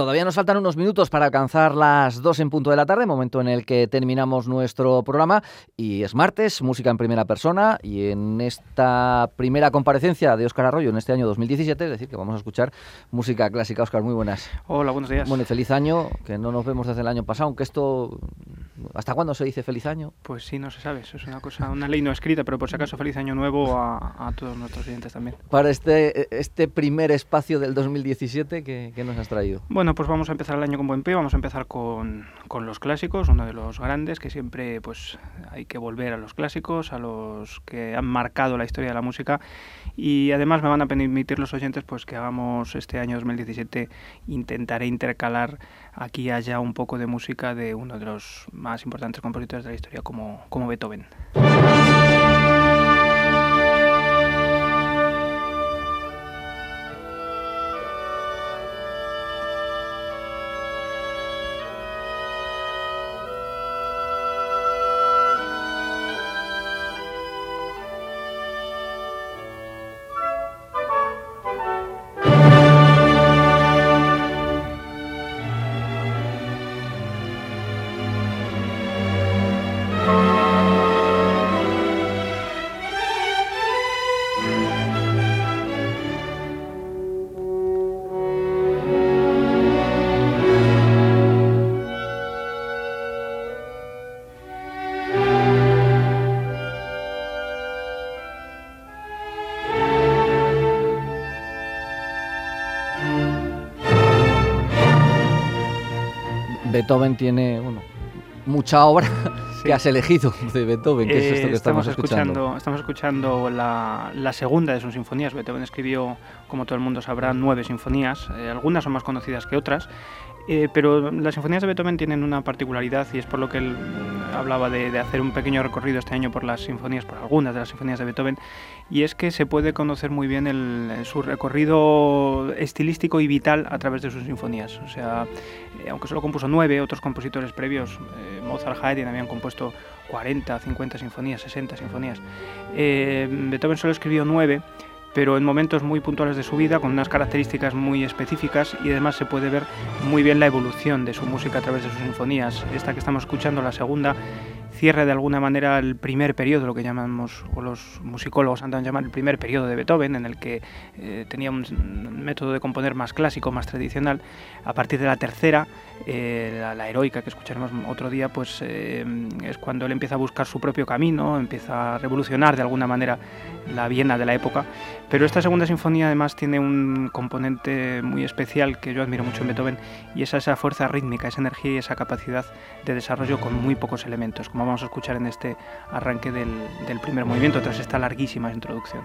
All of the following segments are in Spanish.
todavía nos faltan unos minutos para alcanzar las dos en punto de la tarde, momento en el que terminamos nuestro programa. Y es martes, música en primera persona. Y en esta primera comparecencia de Óscar Arroyo en este año 2017, es decir, que vamos a escuchar música clásica. Óscar, muy buenas. Hola, buenos días. Bueno, y feliz año, que no nos vemos desde el año pasado, aunque esto. ¿Hasta cuándo se dice feliz año? Pues sí, no se sabe. Eso es una cosa, una ley no escrita, pero por si acaso, feliz año nuevo a, todos nuestros oyentes también. Para este, este primer espacio del 2017, ¿qué, qué nos has traído? Bueno, pues vamos a empezar el año con buen pie, vamos a empezar con, con, los clásicos, uno de los grandes, que siempre pues hay que volver a los clásicos, a los que han marcado la historia de la música y además me van a permitir los oyentes pues que hagamos este año 2017, intentaré intercalar aquí haya un poco de música de uno de los más importantes compositores de la historia como, como Beethoven. Beethoven tiene bueno, mucha obra que has elegido de Beethoven, que es esto que estamos, escuchando. Estamos escuchando la, segunda de sus sinfonías. Beethoven escribió, como todo el mundo sabrá, nueve sinfonías. Eh, algunas son más conocidas que otras. Eh, pero las sinfonías de Beethoven tienen una particularidad y es por lo que él hablaba de, hacer un pequeño recorrido este año por las sinfonías, por algunas de las sinfonías de Beethoven, y es que se puede conocer muy bien su recorrido estilístico y vital a través de sus sinfonías. O sea, eh, aunque solo compuso nueve, otros compositores previos, eh, Mozart, Haydn, habían compuesto 40, 50 sinfonías, 60 sinfonías. Beethoven solo escribió nueve pero en momentos muy puntuales de su vida, con unas características muy específicas y además se puede ver muy bien la evolución de su música a través de sus sinfonías. Esta que estamos escuchando, la segunda, cierra de alguna manera el primer periodo, lo que llamamos, o los musicólogos han llamar el primer periodo de Beethoven, en el que eh, tenía un método de componer más clásico, más tradicional. A partir de la tercera, eh, la, heroica que escucharemos otro día, pues eh, es cuando él empieza a buscar su propio camino, empieza a revolucionar de alguna manera la Viena de la época. Pero esta segunda sinfonía además tiene un componente muy especial que yo admiro mucho en Beethoven y es esa fuerza rítmica, esa energía y esa capacidad de desarrollo con muy pocos elementos, como vamos a escuchar en este arranque del, del primer movimiento tras esta larguísima introducción.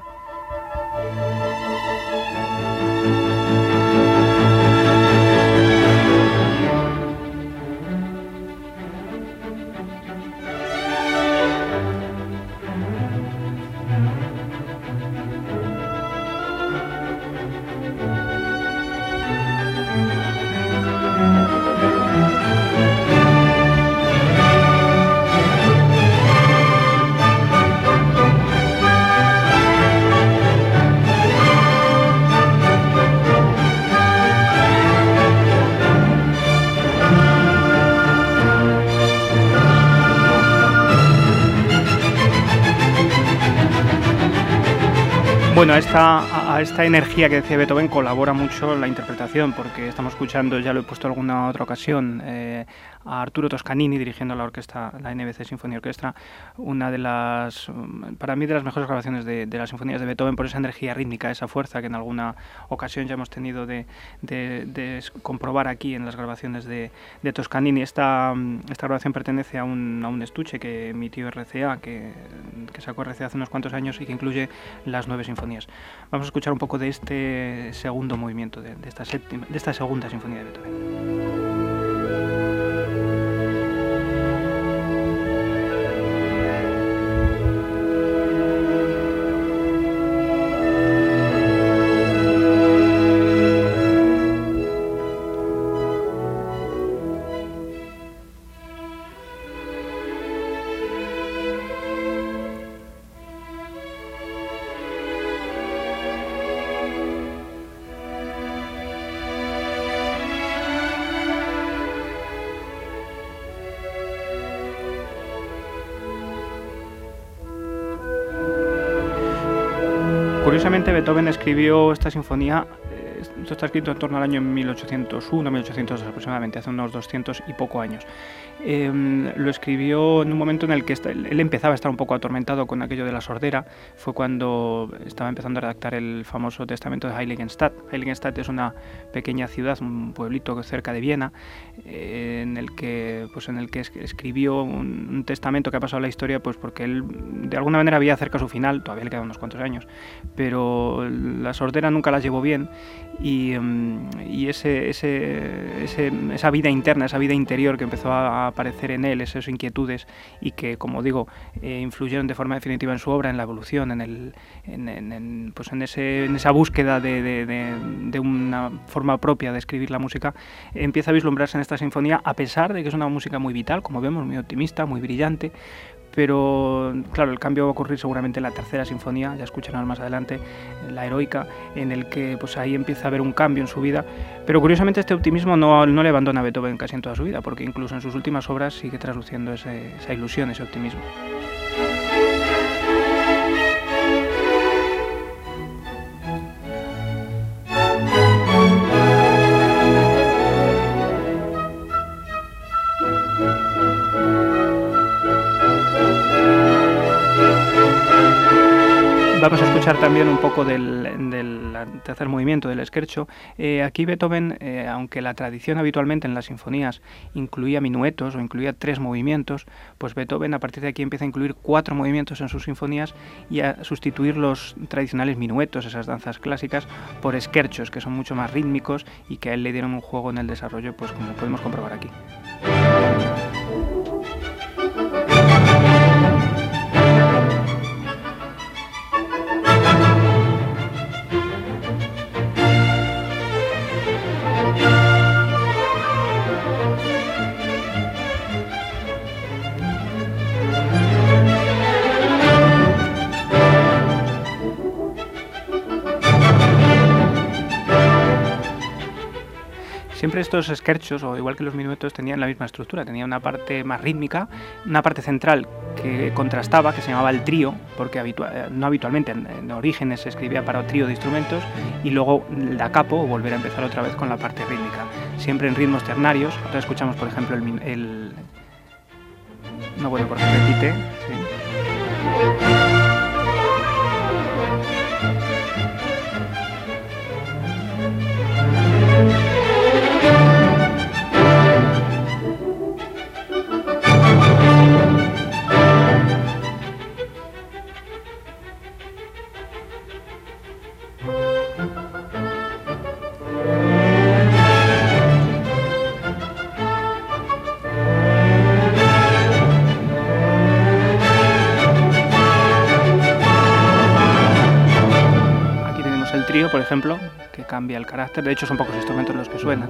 Bueno, esta, a esta energía que decía Beethoven colabora mucho la interpretación, porque estamos escuchando, ya lo he puesto alguna otra ocasión, eh, a Arturo Toscanini dirigiendo la orquesta, la NBC Sinfonía Orquestra, una de las, para mí, de las mejores grabaciones de, las sinfonías de Beethoven por esa energía rítmica, esa fuerza que en alguna ocasión ya hemos tenido de, comprobar aquí en las grabaciones de, Toscanini. Esta, esta grabación pertenece a un, a un estuche que emitió RCA, que, que sacó RCA hace unos cuantos años y que incluye las nueve sinfonías. Vamos a escuchar un poco de este segundo movimiento, de, esta, de esta segunda sinfonía de Beethoven. Curiosamente Beethoven escribió esta sinfonía esto está escrito en torno al año 1801, 1802 aproximadamente, hace unos 200 y poco años. Em, lo escribió en un momento en el que él empezaba a estar un poco atormentado con aquello de la sordera. Fue cuando estaba empezando a redactar el famoso testamento de Heiligenstadt. Heiligenstadt es una pequeña ciudad, un pueblito cerca de Viena, eh, en el que, pues, en el que escribió un, testamento que ha pasado la historia, pues porque él de alguna manera había cerca su final, todavía le quedan unos cuantos años, pero la sordera nunca la llevó bien y, em, ese, ese, esa vida interna, esa vida interior que empezó a aparecer en él, esas inquietudes y que, como digo, eh, influyeron de forma definitiva en su obra, en la evolución, en, el, en, pues esa búsqueda de, de, una forma propia de escribir la música, empieza a vislumbrarse en esta sinfonía, a pesar de que es una música muy vital, como vemos, muy optimista, muy brillante, pero claro, el cambio va a ocurrir seguramente en la tercera sinfonía, ya escucharán más adelante, la heroica, en el que pues ahí empieza a haber un cambio en su vida, pero curiosamente este optimismo no, no le abandona a Beethoven casi en toda su vida, porque incluso en sus últimas obras sigue trasluciendo esa ilusión, ese optimismo. Escuchar también un poco del, tercer movimiento del scherzo. Eh, aquí Beethoven, eh, aunque la tradición habitualmente en las sinfonías incluía minuetos o incluía tres movimientos, pues Beethoven a partir de aquí empieza a incluir cuatro movimientos en sus sinfonías y a sustituir los tradicionales minuetos, esas danzas clásicas, por scherzos, que son mucho más rítmicos y que a él le dieron un juego en el desarrollo, pues como podemos comprobar aquí. Siempre estos esquerchos, o igual que los minuetos, tenían la misma estructura. Tenía una parte más rítmica, una parte central que contrastaba, que se llamaba el trío, porque eh, no habitualmente en, orígenes se escribía para trío de instrumentos, y luego da capo, o volver a empezar otra vez con la parte rítmica. Siempre en ritmos ternarios. Ahora escuchamos, por ejemplo, el... no bueno, por repite. Por ejemplo, que cambia el carácter. De hecho, son pocos instrumentos los que suenan.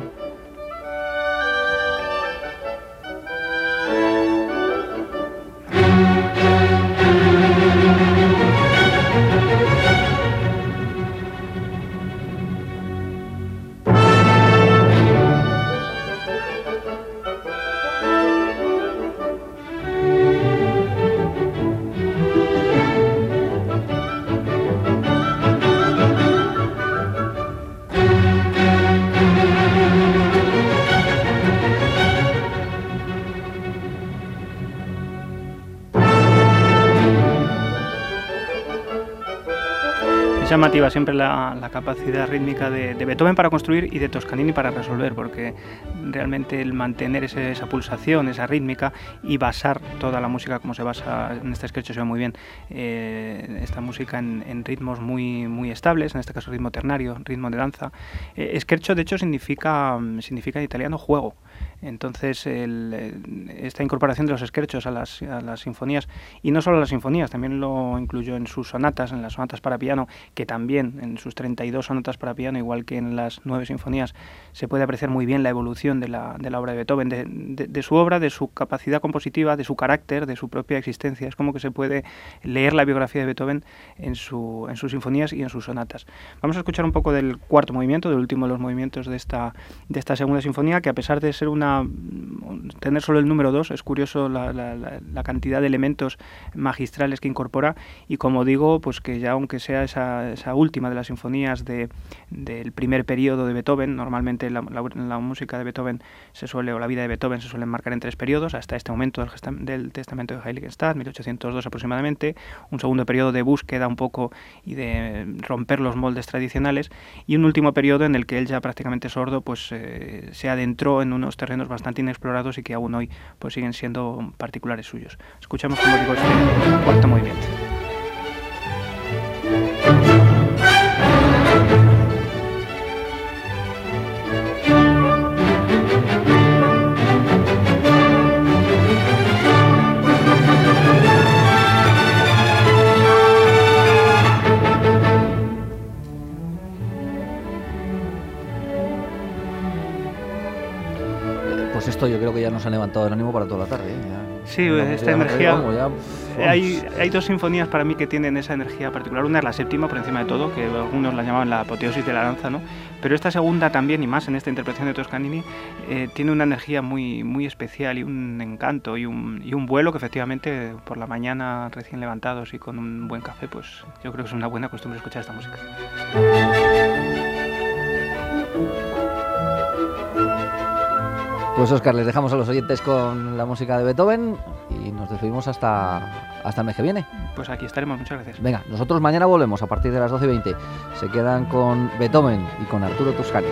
Llamativa siempre la, capacidad rítmica de, Beethoven para construir y de Toscanini para resolver, porque realmente el mantener esa pulsación, esa rítmica y basar toda la música como se basa en este sketch se ve muy bien, eh, esta música en, ritmos muy, muy estables, en este caso ritmo ternario, ritmo de danza. Eh, de hecho significa, significa en italiano juego. Entonces, esta incorporación de los esquerchos a las, a las, sinfonías, y no solo a las sinfonías, también lo incluyó en sus sonatas, en las sonatas para piano, que también en sus 32 sonatas para piano, igual que en las nueve sinfonías, se puede apreciar muy bien la evolución de la, obra de Beethoven, de, su obra, de su capacidad compositiva, de su carácter, de su propia existencia. Es como que se puede leer la biografía de Beethoven en, su, en sus sinfonías y en sus sonatas. Vamos a escuchar un poco del cuarto movimiento, del último de los movimientos de esta, de esta segunda sinfonía, que a pesar de ser una tener solo el número 2 es curioso la, cantidad de elementos magistrales que incorpora y como digo, pues que ya aunque sea esa última de las sinfonías de, del primer periodo de Beethoven, normalmente la, la, música de Beethoven se suele, o la vida de Beethoven se suele enmarcar en tres periodos, hasta este momento del, del testamento de Heiligenstadt, 1802 aproximadamente, un segundo periodo de búsqueda un poco y de romper los moldes tradicionales y un último periodo en el que él ya prácticamente sordo pues eh, se adentró en unos terrenos bastante inexplorados y que aún hoy pues siguen siendo particulares suyos. Escuchamos como digo este cuarto movimiento. Esto yo creo que ya nos ha levantado el ánimo para toda la tarde. ¿eh? sí, esta energía. hay, hay, dos sinfonías para mí que tienen esa energía particular. Una es la séptima, por encima de todo, que algunos la llamaban la apoteosis de la danza, ¿no? Pero esta segunda también, y más en esta interpretación de Toscanini, eh, tiene una energía muy, muy especial y un encanto y un, y un vuelo que efectivamente por la mañana recién levantados y con un buen café, pues yo creo que es una buena costumbre escuchar esta música. Pues Oscar, les dejamos a los oyentes con la música de Beethoven y nos despedimos hasta, hasta el mes que viene. Pues aquí estaremos, muchas gracias. Venga, nosotros mañana volvemos a partir de las 12 y 20. Se quedan con Beethoven y con Arturo Toscani.